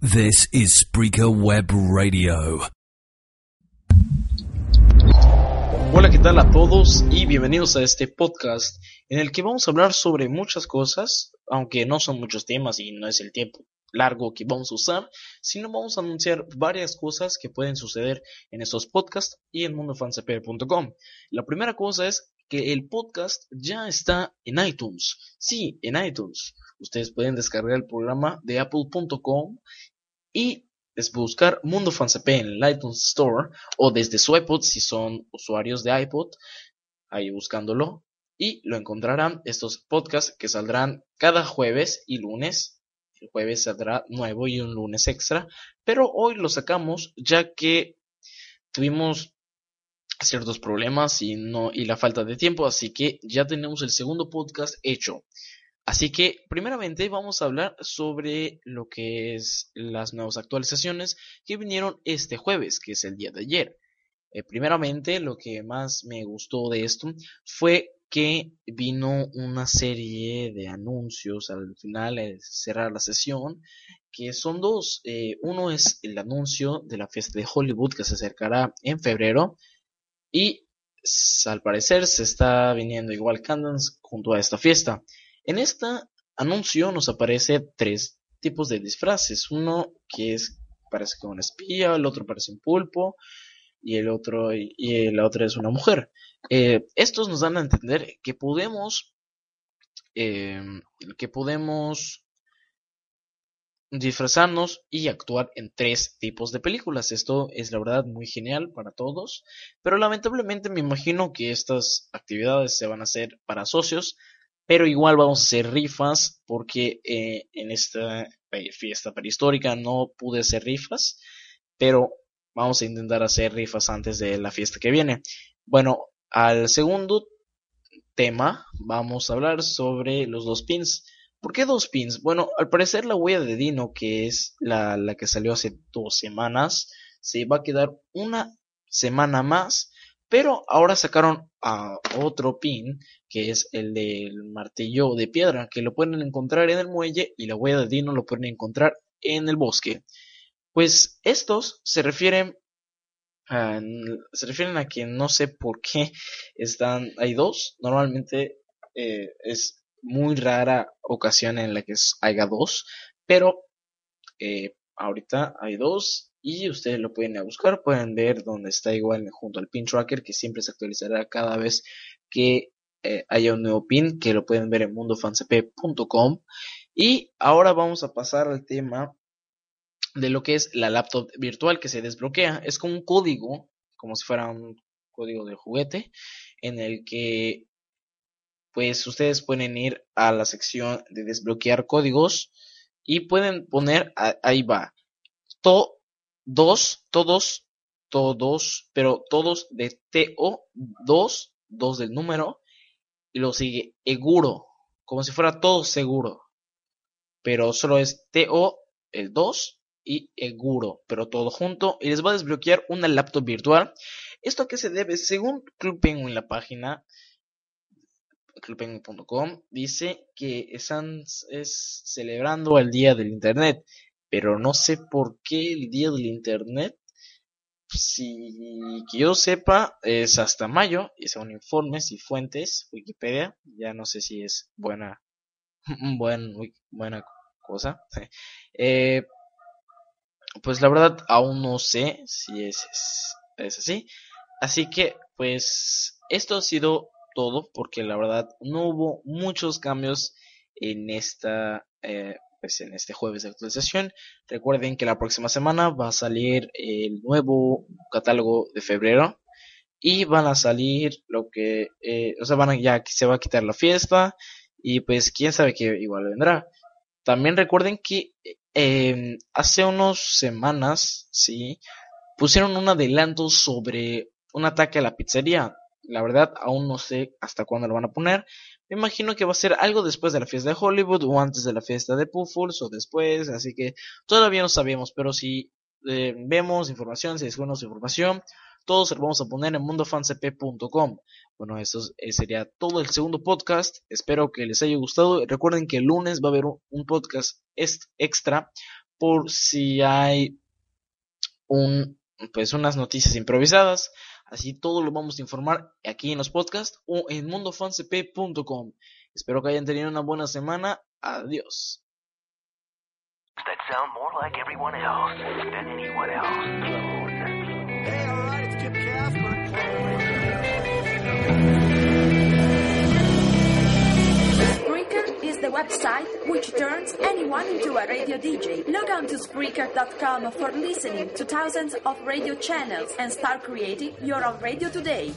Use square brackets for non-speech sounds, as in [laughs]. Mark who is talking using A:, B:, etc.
A: This is Spreaker Web Radio.
B: Hola, ¿qué tal a todos? Y bienvenidos a este podcast en el que vamos a hablar sobre muchas cosas, aunque no son muchos temas y no es el tiempo largo que vamos a usar, sino vamos a anunciar varias cosas que pueden suceder en estos podcasts y en mundofancp.com. La primera cosa es que el podcast ya está en iTunes. Sí, en iTunes. Ustedes pueden descargar el programa de apple.com y buscar Mundo FanCP en el iTunes Store o desde su iPod si son usuarios de iPod, ahí buscándolo y lo encontrarán estos podcasts que saldrán cada jueves y lunes. El jueves saldrá nuevo y un lunes extra, pero hoy lo sacamos ya que tuvimos ciertos problemas y no y la falta de tiempo, así que ya tenemos el segundo podcast hecho. Así que, primeramente, vamos a hablar sobre lo que es las nuevas actualizaciones que vinieron este jueves, que es el día de ayer. Eh, primeramente, lo que más me gustó de esto fue que vino una serie de anuncios al final, al cerrar la sesión, que son dos. Eh, uno es el anuncio de la fiesta de Hollywood que se acercará en febrero y al parecer se está viniendo igual Candance junto a esta fiesta. En este anuncio nos aparece tres tipos de disfraces. Uno que es parece que un espía, el otro parece un pulpo y el otro y, la otra es una mujer. Eh, estos nos dan a entender que podemos eh, que podemos disfrazarnos y actuar en tres tipos de películas. Esto es la verdad muy genial para todos, pero lamentablemente me imagino que estas actividades se van a hacer para socios, pero igual vamos a hacer rifas porque eh, en esta fiesta prehistórica no pude hacer rifas, pero vamos a intentar hacer rifas antes de la fiesta que viene. Bueno, al segundo tema vamos a hablar sobre los dos pins. ¿Por qué dos pins? Bueno, al parecer la huella de Dino, que es la, la que salió hace dos semanas, se va a quedar una semana más pero ahora sacaron a otro pin, que es el del martillo de piedra, que lo pueden encontrar en el muelle y la huella de Dino lo pueden encontrar en el bosque. Pues estos se refieren a, se refieren a que no sé por qué están, hay dos, normalmente eh, es muy rara ocasión en la que haya dos, pero eh, ahorita hay dos y ustedes lo pueden buscar, pueden ver dónde está igual junto al pin tracker que siempre se actualizará cada vez que eh, haya un nuevo pin que lo pueden ver en mundofancp.com y ahora vamos a pasar al tema de lo que es la laptop virtual que se desbloquea. Es como un código como si fuera un código de juguete en el que pues ustedes pueden ir a la sección de desbloquear códigos y pueden poner ahí va to dos, todos, todos, pero todos de TO, dos, dos del número, y lo sigue Eguro, como si fuera todo seguro, pero solo es TO, el 2 y Eguro, pero todo junto, y les va a desbloquear una laptop virtual. ¿Esto a qué se debe? Según Club Penguin, la página clubpenguin.com, dice que están es celebrando el Día del Internet pero no sé por qué el día del internet, si que yo sepa, es hasta mayo, y son informes y fuentes, Wikipedia, ya no sé si es buena, buen, buena cosa. [laughs] Eh, pues la verdad aún no sé si es, es, así. Así que, pues, esto ha sido todo, porque la verdad no hubo muchos cambios en esta eh, pues en este jueves de actualización. Recuerden que la próxima semana va a salir el nuevo catálogo de febrero y van a salir lo que, eh, o sea, van a, ya se va a quitar la fiesta y pues quién sabe que igual vendrá. También recuerden que em, hace unas semanas, sí, pusieron un adelanto sobre un ataque a la pizzería. La verdad, aún no sé hasta cuándo lo van a poner. Me imagino que va a ser algo después de la fiesta de Hollywood o antes de la fiesta de Puffles o después, así que todavía no sabemos, pero si eh, vemos información, si descubrimos información, todo se lo vamos a poner en mundofancp.com. Bueno, eso eh, sería todo el segundo podcast. Espero que les haya gustado. Recuerden que el lunes va a haber un, podcast extra por si hay un, pues unas noticias improvisadas. Así todo lo vamos a informar aquí en los podcasts o en mundofancp.com. Espero que hayan tenido una buena semana. Adiós.
C: Website which turns anyone into a radio DJ. Log on to Spreaker.com for listening to thousands of radio channels and start creating your own radio today.